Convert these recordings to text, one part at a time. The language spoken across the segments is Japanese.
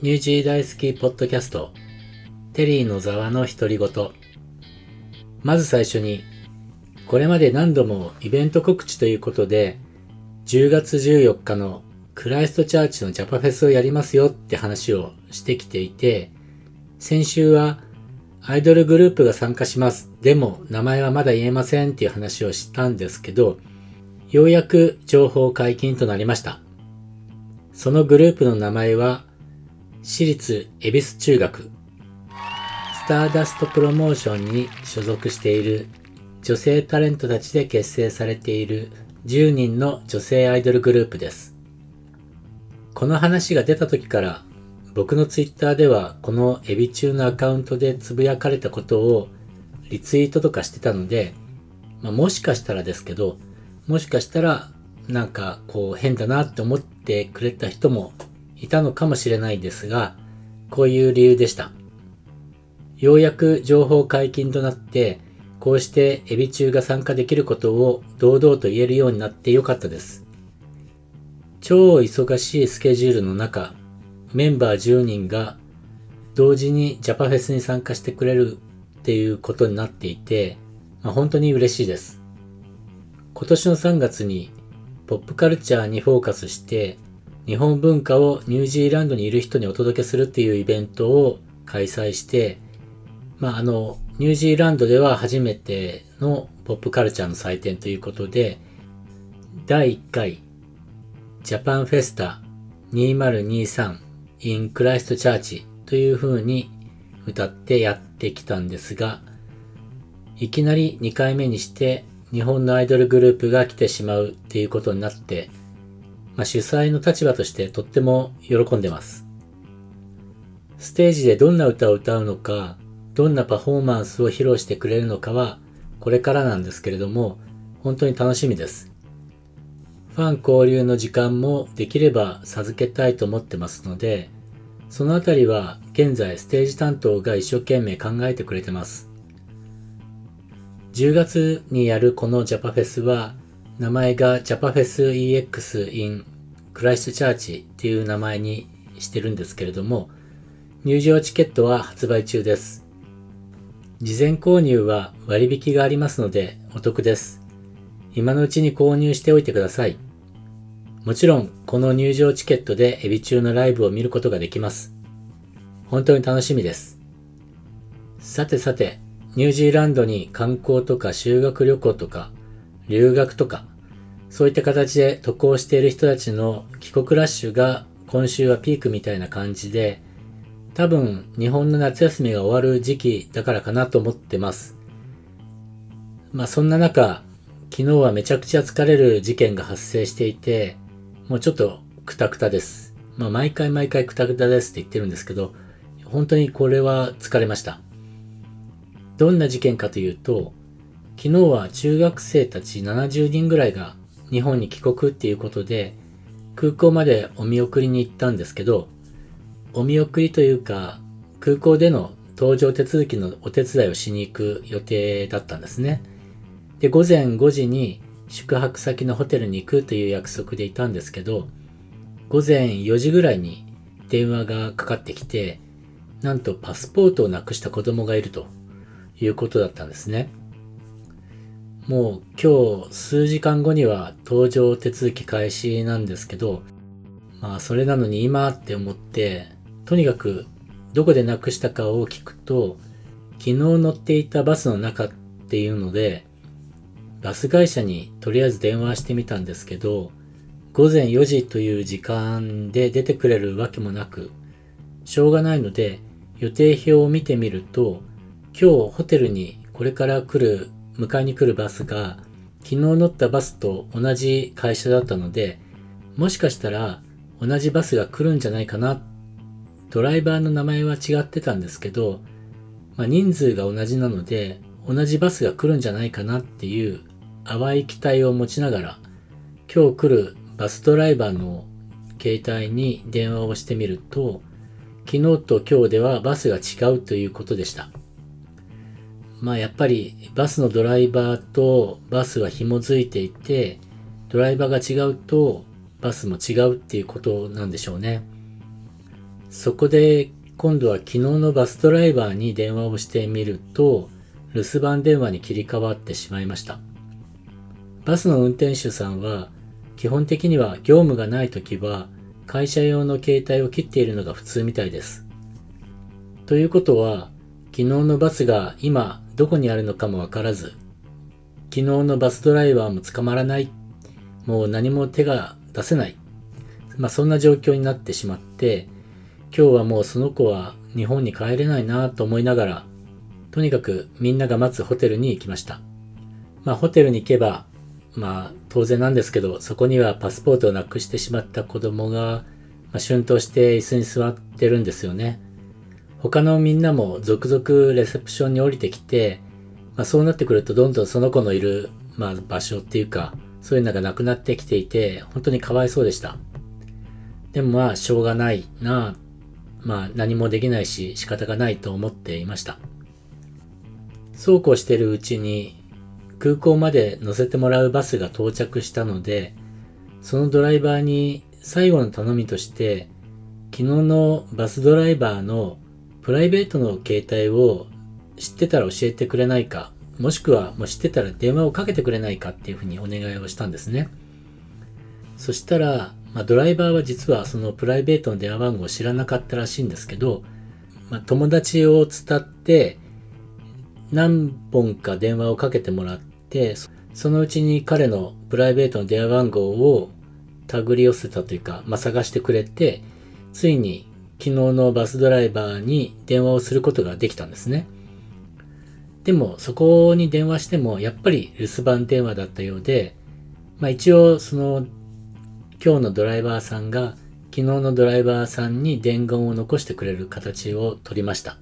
ニュージー大好きポッドキャスト、テリーのざわの独り言。まず最初に、これまで何度もイベント告知ということで、10月14日のクライストチャーチのジャパフェスをやりますよって話をしてきていて、先週はアイドルグループが参加します。でも名前はまだ言えませんっていう話をしたんですけど、ようやく情報解禁となりました。そのグループの名前は、私立恵比寿中学、スターダストプロモーションに所属している女性タレントたちで結成されている10人の女性アイドルグループです。この話が出た時から僕のツイッターではこのエビ中のアカウントでつぶやかれたことをリツイートとかしてたので、まあ、もしかしたらですけど、もしかしたらなんかこう変だなって思ってくれた人もいたのかもしれないですが、こういう理由でした。ようやく情報解禁となって、こうしてエビ中が参加できることを堂々と言えるようになってよかったです。超忙しいスケジュールの中、メンバー10人が同時にジャパフェスに参加してくれるっていうことになっていて、まあ、本当に嬉しいです。今年の3月にポップカルチャーにフォーカスして日本文化をニュージーランドにいる人にお届けするっていうイベントを開催して、まあ、あの、ニュージーランドでは初めてのポップカルチャーの祭典ということで、第1回ジャパンフェスタ2023 in クライストチャーチという風に歌ってやってきたんですが、いきなり2回目にして日本のアイドルグループが来てしまうっていうことになって、まあ、主催の立場としてとっても喜んでます。ステージでどんな歌を歌うのか、どんなパフォーマンスを披露してくれるのかは、これからなんですけれども、本当に楽しみです。ファン交流の時間もできれば授けたいと思ってますので、そのあたりは現在ステージ担当が一生懸命考えてくれてます。10月にやるこのジャパフェスは、名前がジャパフェス EX in クライストチャーチっていう名前にしてるんですけれども、入場チケットは発売中です。事前購入は割引がありますのでお得です。今のうちに購入しておいてください。もちろん、この入場チケットでエビ中のライブを見ることができます。本当に楽しみです。さてさて、ニュージーランドに観光とか修学旅行とか留学とかそういった形で渡航している人たちの帰国ラッシュが今週はピークみたいな感じで多分日本の夏休みが終わる時期だからかなと思ってます。まあそんな中昨日はめちゃくちゃ疲れる事件が発生していてもうちょっとクタクタです。まあ毎回毎回クタクタですって言ってるんですけど本当にこれは疲れました。どんな事件かというと、昨日は中学生たち70人ぐらいが日本に帰国っていうことで、空港までお見送りに行ったんですけど、お見送りというか、空港での搭乗手続きのお手伝いをしに行く予定だったんですね。で、午前5時に宿泊先のホテルに行くという約束でいたんですけど、午前4時ぐらいに電話がかかってきて、なんとパスポートをなくした子供がいると。いうことだったんですね。もう今日数時間後には搭乗手続き開始なんですけど、まあそれなのに今って思って、とにかくどこでなくしたかを聞くと、昨日乗っていたバスの中っていうので、バス会社にとりあえず電話してみたんですけど、午前4時という時間で出てくれるわけもなく、しょうがないので予定表を見てみると、今日ホテルにこれから来る、迎えに来るバスが、昨日乗ったバスと同じ会社だったので、もしかしたら同じバスが来るんじゃないかな。ドライバーの名前は違ってたんですけど、まあ、人数が同じなので、同じバスが来るんじゃないかなっていう淡い期待を持ちながら、今日来るバスドライバーの携帯に電話をしてみると、昨日と今日ではバスが違うということでした。まあやっぱりバスのドライバーとバスは紐づいていて、ドライバーが違うとバスも違うっていうことなんでしょうね。そこで今度は昨日のバスドライバーに電話をしてみると、留守番電話に切り替わってしまいました。バスの運転手さんは、基本的には業務がない時は、会社用の携帯を切っているのが普通みたいです。ということは、昨日のバスが今どこにあるのかもわからず、昨日のバスドライバーも捕まらない、もう何も手が出せない、まあそんな状況になってしまって、今日はもうその子は日本に帰れないなと思いながら、とにかくみんなが待つホテルに行きました。まあホテルに行けば、まあ当然なんですけど、そこにはパスポートをなくしてしまった子供が、まあ、春闘して椅子に座ってるんですよね。他のみんなも続々レセプションに降りてきて、まあ、そうなってくるとどんどんその子のいる、まあ、場所っていうか、そういうのがなくなってきていて、本当にかわいそうでした。でもまあ、しょうがないなまあ、何もできないし仕方がないと思っていました。そうこうしてるうちに空港まで乗せてもらうバスが到着したので、そのドライバーに最後の頼みとして、昨日のバスドライバーのプライベートの携帯を知ってたら教えてくれないか、もしくはもう知ってたら電話をかけてくれないかっていうふうにお願いをしたんですね。そしたら、まあ、ドライバーは実はそのプライベートの電話番号を知らなかったらしいんですけど、まあ、友達を伝って何本か電話をかけてもらって、そのうちに彼のプライベートの電話番号を手繰り寄せたというか、まあ、探してくれて、ついに昨日のバスドライバーに電話をすることができたんですね。でも、そこに電話しても、やっぱり留守番電話だったようで、まあ一応、その、今日のドライバーさんが、昨日のドライバーさんに伝言を残してくれる形を取りました。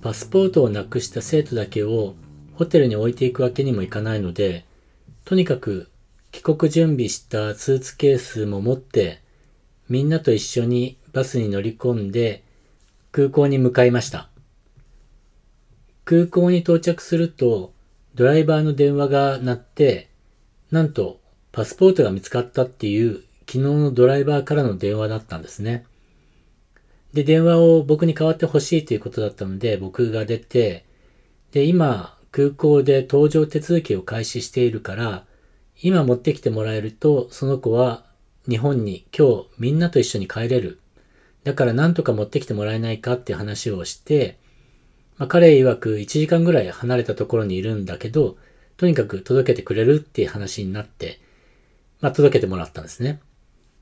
パスポートをなくした生徒だけをホテルに置いていくわけにもいかないので、とにかく帰国準備したスーツケースも持って、みんなと一緒にバスに乗り込んで空港に向かいました。空港に到着すると、ドライバーの電話が鳴って、なんとパスポートが見つかったっていう昨日のドライバーからの電話だったんですね。で、電話を僕に代わってほしいということだったので、僕が出て、で、今、空港で搭乗手続きを開始しているから、今持ってきてもらえると、その子は日本に今日みんなと一緒に帰れる。だから何とか持ってきてもらえないかって話をして、まあ、彼曰く1時間ぐらい離れたところにいるんだけど、とにかく届けてくれるっていう話になって、まあ、届けてもらったんですね。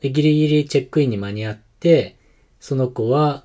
で、ギリギリチェックインに間に合って、その子は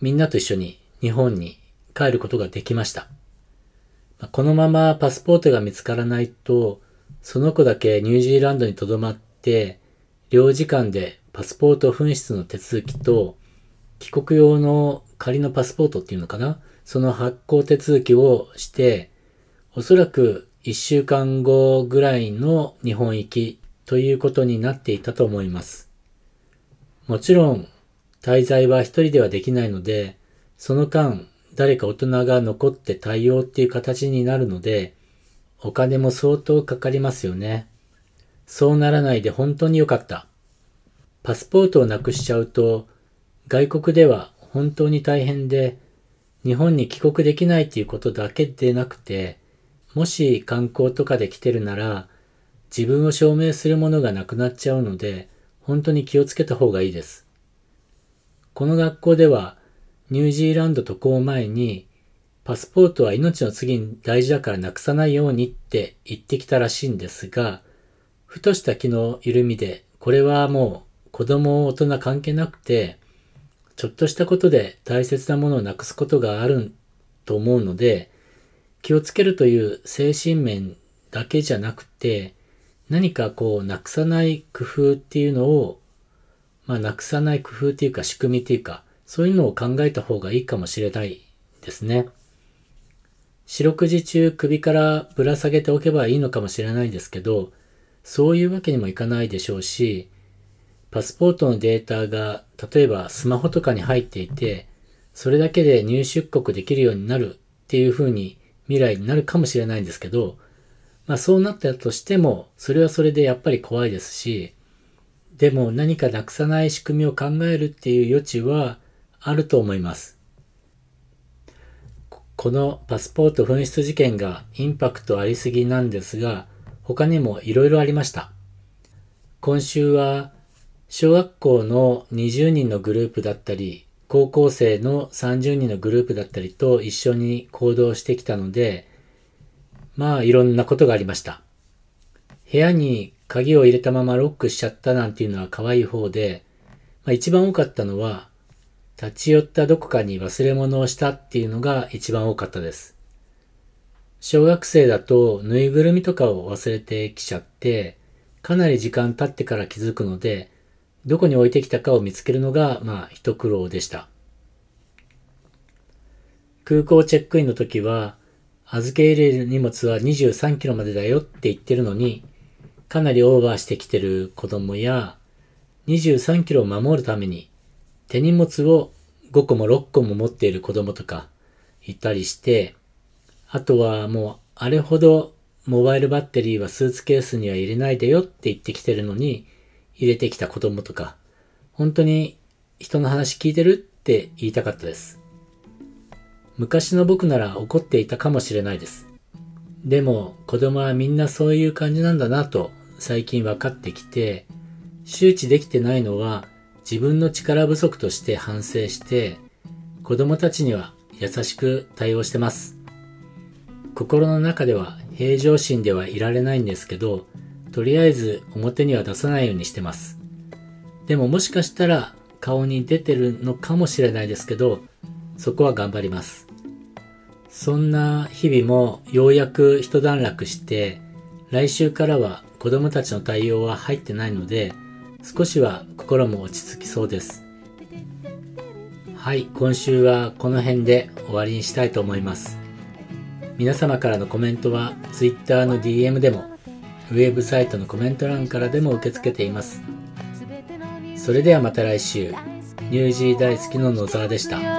みんなと一緒に日本に帰ることができました。このままパスポートが見つからないと、その子だけニュージーランドに留まって、領事館でパスポート紛失の手続きと、帰国用の仮のパスポートっていうのかな？その発行手続きをして、おそらく1週間後ぐらいの日本行きということになっていたと思います。もちろん、滞在は一人ではできないので、その間、誰か大人が残って対応っていう形になるので、お金も相当かかりますよね。そうならないで本当に良かった。パスポートをなくしちゃうと、外国では本当に大変で、日本に帰国できないっていうことだけでなくて、もし観光とかで来てるなら、自分を証明するものがなくなっちゃうので、本当に気をつけた方がいいです。この学校では、ニュージーランド渡航前に、パスポートは命の次に大事だからなくさないようにって言ってきたらしいんですが、ふとした気の緩みで、これはもう子供大人関係なくて、ちょっとしたことで大切なものをなくすことがあると思うので、気をつけるという精神面だけじゃなくて、何かこう、なくさない工夫っていうのを、まあ、なくさない工夫っていうか仕組みっていうか、そういうのを考えた方がいいかもしれないですね。四六時中首からぶら下げておけばいいのかもしれないんですけど、そういうわけにもいかないでしょうし、パスポートのデータが例えばスマホとかに入っていて、それだけで入出国できるようになるっていう風に未来になるかもしれないんですけど、まあそうなったとしても、それはそれでやっぱり怖いですし、でも何かなくさない仕組みを考えるっていう余地はあると思います。このパスポート紛失事件がインパクトありすぎなんですが、他にも色々ありました。今週は小学校の20人のグループだったり、高校生の30人のグループだったりと一緒に行動してきたので、まあいろんなことがありました。部屋に鍵を入れたままロックしちゃったなんていうのは可愛い方で、まあ、一番多かったのは、立ち寄ったどこかに忘れ物をしたっていうのが一番多かったです。小学生だとぬいぐるみとかを忘れてきちゃって、かなり時間経ってから気づくので、どこに置いてきたかを見つけるのが、まあ、一苦労でした。空港チェックインの時は、預け入れる荷物は23キロまでだよって言ってるのに、かなりオーバーしてきてる子供や、23キロを守るために、手荷物を5個も6個も持っている子供とかいたりして、あとはもうあれほどモバイルバッテリーはスーツケースには入れないでよって言ってきてるのに、入れてきた子供とか、本当に人の話聞いてるって言いたかったです。昔の僕なら怒っていたかもしれないです。でも子供はみんなそういう感じなんだなと最近分かってきて、周知できてないのは自分の力不足として反省して、子供たちには優しく対応してます。心の中では平常心ではいられないんですけど、とりあえず表には出さないようにしてます。でももしかしたら顔に出てるのかもしれないですけど、そこは頑張ります。そんな日々もようやく一段落して、来週からは子供たちの対応は入ってないので、少しは心も落ち着きそうです。はい、今週はこの辺で終わりにしたいと思います。皆様からのコメントは Twitter の DM でもウェブサイトのコメント欄からでも受け付けています。それではまた来週。ニュージー大好きの野沢でした。